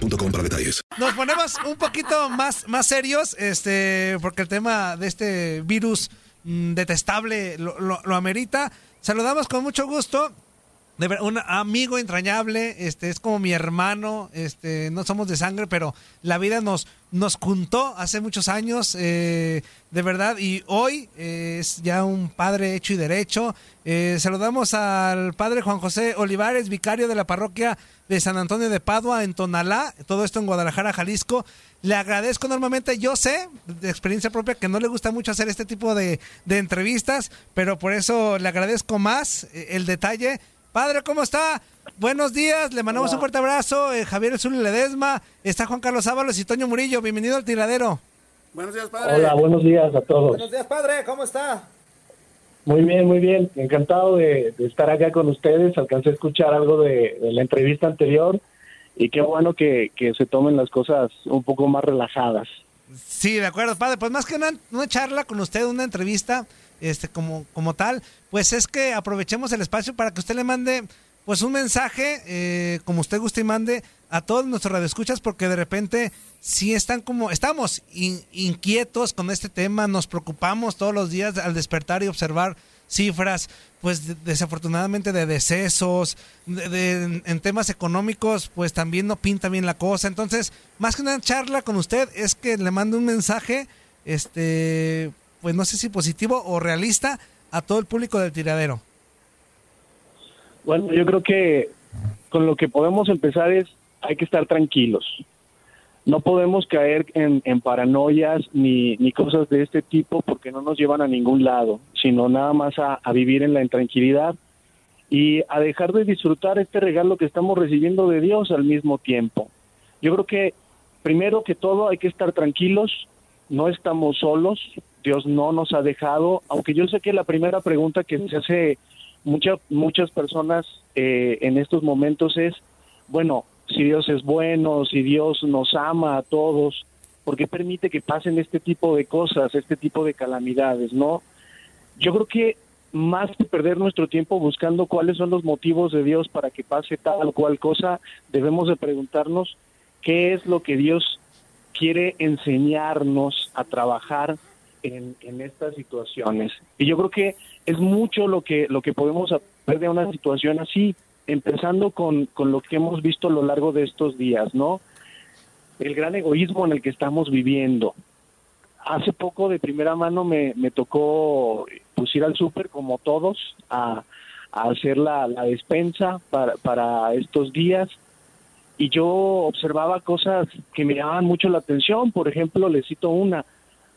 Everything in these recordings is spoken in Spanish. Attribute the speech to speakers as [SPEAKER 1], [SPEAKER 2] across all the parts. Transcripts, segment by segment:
[SPEAKER 1] para detalles.
[SPEAKER 2] Nos ponemos un poquito más, más serios, este, porque el tema de este virus mm, detestable lo, lo, lo amerita. Saludamos con mucho gusto de ver, un amigo entrañable, este es como mi hermano, este no somos de sangre, pero la vida nos nos juntó hace muchos años, eh, de verdad, y hoy eh, es ya un padre hecho y derecho. Eh, saludamos al padre Juan José Olivares, vicario de la parroquia de San Antonio de Padua en Tonalá, todo esto en Guadalajara, Jalisco. Le agradezco enormemente, yo sé de experiencia propia que no le gusta mucho hacer este tipo de, de entrevistas, pero por eso le agradezco más el detalle. Padre, ¿cómo está? Buenos días, le mandamos Hola. un fuerte abrazo. Eh, Javier Zul Ledesma, está Juan Carlos Ábalos y Toño Murillo. Bienvenido al tiradero.
[SPEAKER 3] Buenos días, padre.
[SPEAKER 4] Hola, buenos días a todos.
[SPEAKER 3] Buenos días, padre, ¿cómo está?
[SPEAKER 4] Muy bien, muy bien. Encantado de, de estar acá con ustedes. Alcancé a escuchar algo de, de la entrevista anterior y qué bueno que, que, se tomen las cosas un poco más relajadas.
[SPEAKER 2] Sí, de acuerdo, padre. Pues más que una, una charla con usted, una entrevista este como, como tal, pues es que aprovechemos el espacio para que usted le mande pues un mensaje, eh, como usted guste y mande, a todos nuestros radioescuchas, porque de repente sí están como, estamos in, inquietos con este tema, nos preocupamos todos los días al despertar y observar cifras, pues de, desafortunadamente de decesos, de, en temas económicos, pues también no pinta bien la cosa. Entonces, más que una charla con usted, es que le mande un mensaje, este, pues no sé si positivo o realista a todo el público del tiradero?
[SPEAKER 4] Bueno, yo creo que con lo que podemos empezar es hay que estar tranquilos. No podemos caer en, en paranoias ni, ni, cosas de este tipo porque no nos llevan a ningún lado, sino nada más a, a vivir en la intranquilidad y a dejar de disfrutar este regalo que estamos recibiendo de Dios al mismo tiempo. Yo creo que primero que todo hay que estar tranquilos, no estamos solos, Dios no nos ha dejado, aunque yo sé que la primera pregunta que se hace muchas muchas personas eh, en estos momentos es, bueno, si Dios es bueno, si Dios nos ama a todos, ¿por qué permite que pasen este tipo de cosas, este tipo de calamidades, no? Yo creo que más que perder nuestro tiempo buscando cuáles son los motivos de Dios para que pase tal o cual cosa, debemos de preguntarnos qué es lo que Dios quiere enseñarnos a trabajar en, en, estas situaciones. Y yo creo que es mucho lo que, lo que podemos aprender de una situación así, empezando con, con lo que hemos visto a lo largo de estos días, ¿no? El gran egoísmo en el que estamos viviendo. Hace poco de primera mano me, me tocó pues ir al súper como todos a, a hacer la, la despensa para, para estos días y yo observaba cosas que me llamaban mucho la atención. Por ejemplo, le cito una,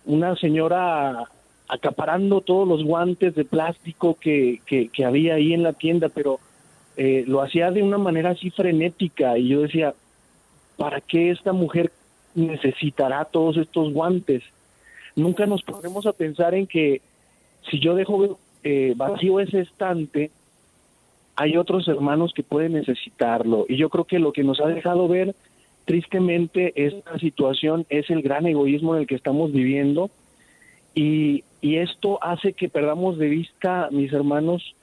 [SPEAKER 4] una señora acaparando todos los guantes de plástico que, que, que había ahí en la tienda, pero eh, lo hacía de una manera así frenética y yo decía, ¿para qué esta mujer necesitará todos estos guantes? Nunca nos ponemos a pensar en que si yo dejo eh, vacío ese estante, hay otros hermanos que pueden necesitarlo. Y yo creo que lo que nos ha dejado ver tristemente esta situación es el gran egoísmo en el que estamos viviendo. Y, y esto hace que perdamos de vista, mis hermanos,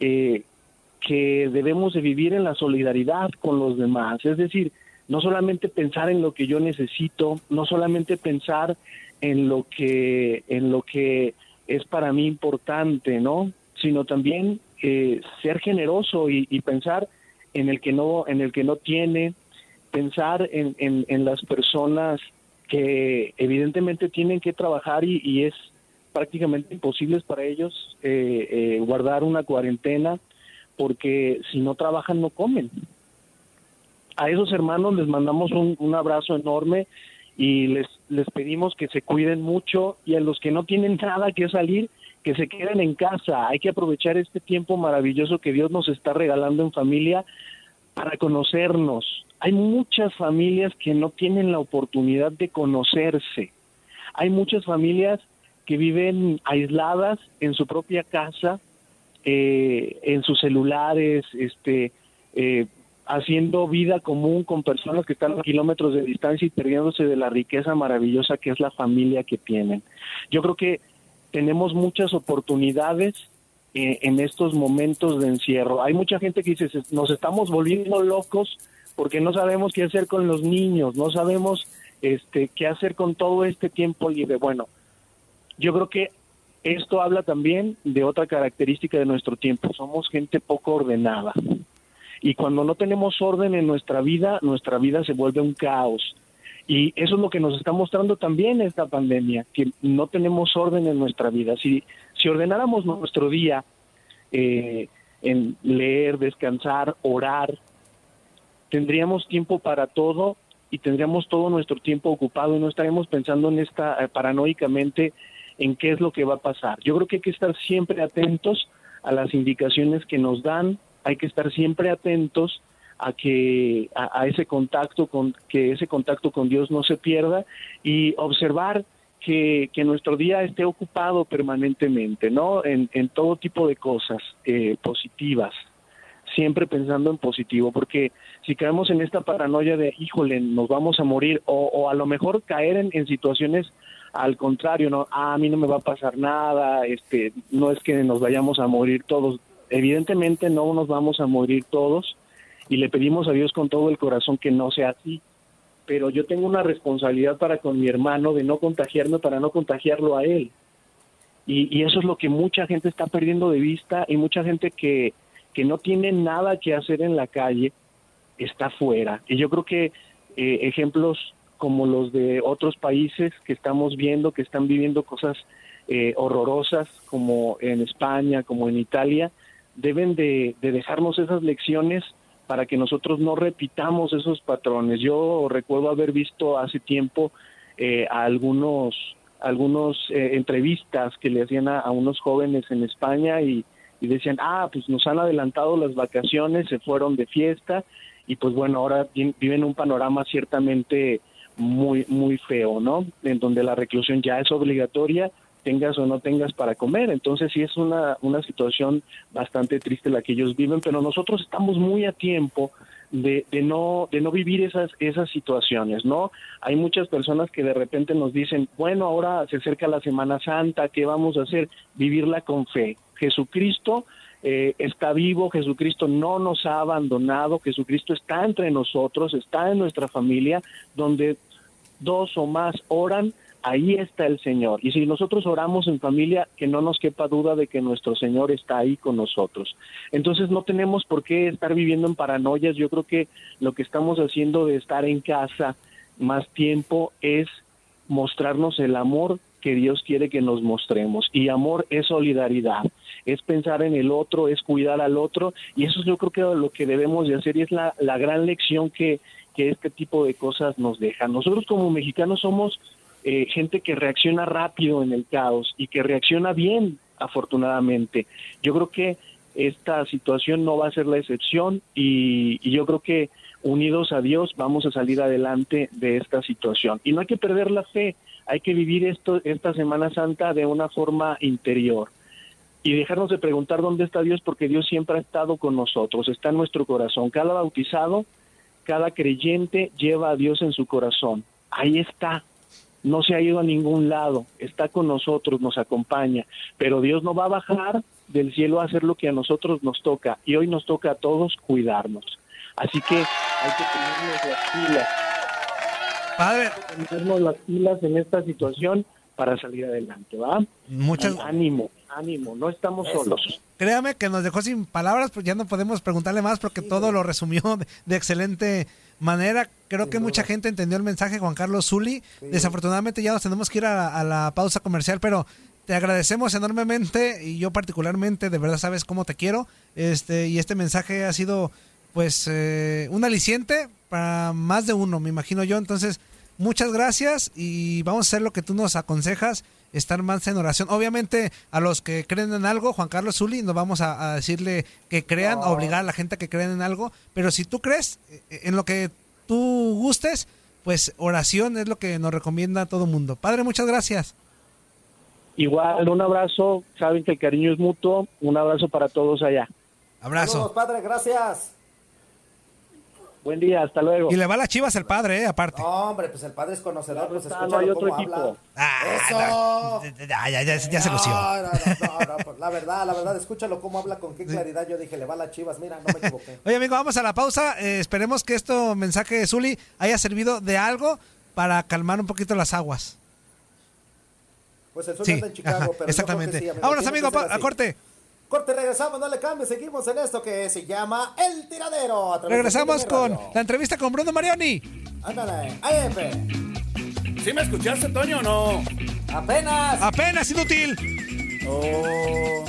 [SPEAKER 4] eh, que debemos de vivir en la solidaridad con los demás. Es decir, no solamente pensar en lo que yo necesito, no solamente pensar en lo que, en lo que es para mí importante, ¿no? Sino también eh, ser generoso y, pensar en el que no, en el que no tiene, pensar en, en, en las personas que evidentemente tienen que trabajar y, y es prácticamente imposible para ellos eh, eh, guardar una cuarentena porque si no trabajan no comen. A esos hermanos les mandamos un, abrazo enorme y les, les pedimos que se cuiden mucho y a los que no tienen nada que salir, que se queden en casa. Hay que aprovechar este tiempo maravilloso que Dios nos está regalando en familia para conocernos. Hay muchas familias que no tienen la oportunidad de conocerse. Hay muchas familias que viven aisladas en su propia casa, eh, en sus celulares, este, eh, haciendo vida común con personas que están a kilómetros de distancia y perdiéndose de la riqueza maravillosa que es la familia que tienen. Yo creo que tenemos muchas oportunidades eh, en estos momentos de encierro. Hay mucha gente que dice, nos estamos volviendo locos porque no sabemos qué hacer con los niños, no sabemos este, qué hacer con todo este tiempo libre. Bueno, yo creo que esto habla también de otra característica de nuestro tiempo. Somos gente poco ordenada. Y cuando no tenemos orden en nuestra vida, nuestra vida se vuelve un caos. Y eso es lo que nos está mostrando también esta pandemia, que no tenemos orden en nuestra vida. Si, si ordenáramos nuestro día eh, en leer, descansar, orar, tendríamos tiempo para todo y tendríamos todo nuestro tiempo ocupado y no estaríamos pensando en esta eh, paranoicamente en qué es lo que va a pasar. Yo creo que hay que estar siempre atentos a las indicaciones que nos dan, hay que estar siempre atentos a que a, ese contacto con que ese contacto con Dios no se pierda y observar que, que nuestro día esté ocupado permanentemente, ¿no? En, en todo tipo de cosas eh, positivas, siempre pensando en positivo, porque si caemos en esta paranoia de, híjole, nos vamos a morir, o, o a lo mejor caer en, en situaciones al contrario, no, ah, a mí no me va a pasar nada, este, no es que nos vayamos a morir todos, evidentemente no nos vamos a morir todos y le pedimos a Dios con todo el corazón que no sea así, pero yo tengo una responsabilidad para con mi hermano de no contagiarme para no contagiarlo a él. Y, y eso es lo que mucha gente está perdiendo de vista y mucha gente que, que no tiene nada que hacer en la calle está fuera. Y yo creo que eh, ejemplos como los de otros países que estamos viendo que están viviendo cosas eh, horrorosas como en España, como en Italia, deben de, de, dejarnos esas lecciones para que nosotros no repitamos esos patrones. Yo recuerdo haber visto hace tiempo eh, a algunos algunos eh, entrevistas que le hacían a, unos jóvenes en España y decían, ah, pues nos han adelantado las vacaciones, se fueron de fiesta y pues bueno, ahora viven un panorama ciertamente muy, muy feo, ¿no? En donde la reclusión ya es obligatoria, tengas o no tengas para comer. Entonces sí es una, una situación bastante triste la que ellos viven, pero nosotros estamos muy a tiempo de, de, no, de no vivir esas, esas situaciones, ¿no? Hay muchas personas que de repente nos dicen, bueno, ahora se acerca la Semana Santa, ¿qué vamos a hacer? Vivirla con fe. Jesucristo eh, está vivo, Jesucristo no nos ha abandonado, Jesucristo está entre nosotros, está en nuestra familia, donde dos o más oran, ahí está el Señor. Y si nosotros oramos en familia, que no nos quepa duda de que nuestro Señor está ahí con nosotros. Entonces no tenemos por qué estar viviendo en paranoias. Yo creo que lo que estamos haciendo de estar en casa más tiempo es mostrarnos el amor que Dios quiere que nos mostremos. Y amor es solidaridad. es pensar en el otro, es cuidar al otro, y eso es yo creo que lo que debemos de hacer y es la, la gran lección que, que este tipo de cosas nos dejan. Nosotros como mexicanos somos eh, gente que reacciona rápido en el caos y que reacciona bien, afortunadamente. Yo creo que esta situación no va a ser la excepción y, y yo creo que unidos a Dios vamos a salir adelante de esta situación. Y no hay que perder la fe, hay que vivir esto, esta Semana Santa de una forma interior y dejarnos de preguntar dónde está Dios porque Dios siempre ha estado con nosotros, está en nuestro corazón. Cada bautizado, cada creyente lleva a Dios en su corazón. Ahí está. No se ha ido a ningún lado, está con nosotros, nos acompaña, pero Dios no va a bajar del cielo a hacer lo que a nosotros nos toca y hoy nos toca a todos cuidarnos. Así que hay que ponernos las pilas.
[SPEAKER 2] Padre.
[SPEAKER 4] Ponernos las pilas en esta situación para salir adelante, ¿va?
[SPEAKER 2] Muchas
[SPEAKER 4] ánimo, ánimo, no estamos solos.
[SPEAKER 2] Créame que nos dejó sin palabras, pues ya no podemos preguntarle más porque todo lo resumió de, de excelente manera. Creo que mucha gente entendió el mensaje, Juan Carlos Zuli. Desafortunadamente ya nos tenemos que ir a, a la pausa comercial, pero te agradecemos enormemente y yo particularmente, de verdad sabes cómo te quiero. Este y este mensaje ha sido pues eh, un aliciente para más de uno, me imagino yo. Entonces, muchas gracias y vamos a hacer lo que tú nos aconsejas, estar más en oración. Obviamente, a los que creen en algo, Juan Carlos Zuli, no vamos a, a decirle que crean, a obligar a la gente a que crean en algo, pero si tú crees eh, en lo que tú gustes, pues oración es lo que nos recomienda a todo mundo. Padre, muchas gracias.
[SPEAKER 4] Igual, un abrazo, saben que el cariño es mutuo, un abrazo para todos allá.
[SPEAKER 2] Abrazo.
[SPEAKER 3] Saludos, padre, gracias.
[SPEAKER 4] Buen día, hasta luego.
[SPEAKER 2] Y le va a las chivas el padre, eh, aparte.
[SPEAKER 3] Hombre, pues el padre es conocedor, pues
[SPEAKER 4] está,
[SPEAKER 3] escúchalo
[SPEAKER 4] no hay otro
[SPEAKER 3] cómo
[SPEAKER 4] equipo.
[SPEAKER 3] habla.
[SPEAKER 2] Ah,
[SPEAKER 3] ¡Eso!
[SPEAKER 2] Ya, ya, ya, ya se lució.
[SPEAKER 3] No, no, no, no, pues la verdad, la verdad, escúchalo cómo habla, con qué claridad. Yo dije, le va a las chivas, mira, no me equivoqué.
[SPEAKER 2] Oye, amigo, vamos a la pausa. Eh, esperemos que este mensaje de Zuli haya servido de algo para calmar un poquito las aguas.
[SPEAKER 3] Pues el sol
[SPEAKER 2] Sí,
[SPEAKER 3] anda en Chicago,
[SPEAKER 2] ajá,
[SPEAKER 3] pero yo
[SPEAKER 2] exactamente.
[SPEAKER 3] creo que sí, amigo.
[SPEAKER 2] Vámonos, amigo, a
[SPEAKER 3] así.
[SPEAKER 2] corte.
[SPEAKER 3] Corte, regresamos, no le cambies, seguimos en esto que se llama El Tiradero.
[SPEAKER 2] Regresamos con
[SPEAKER 3] Radio.
[SPEAKER 2] la entrevista con Bruno Marioni.
[SPEAKER 3] Ándale, Efe.
[SPEAKER 5] ¿Sí me escuchaste, Toño, o no?
[SPEAKER 3] Apenas.
[SPEAKER 2] Apenas inútil.
[SPEAKER 5] Oh.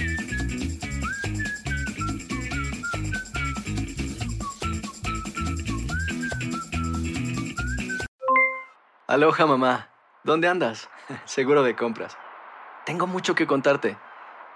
[SPEAKER 6] Aloha mamá, ¿dónde andas? Seguro de compras. Tengo mucho que contarte.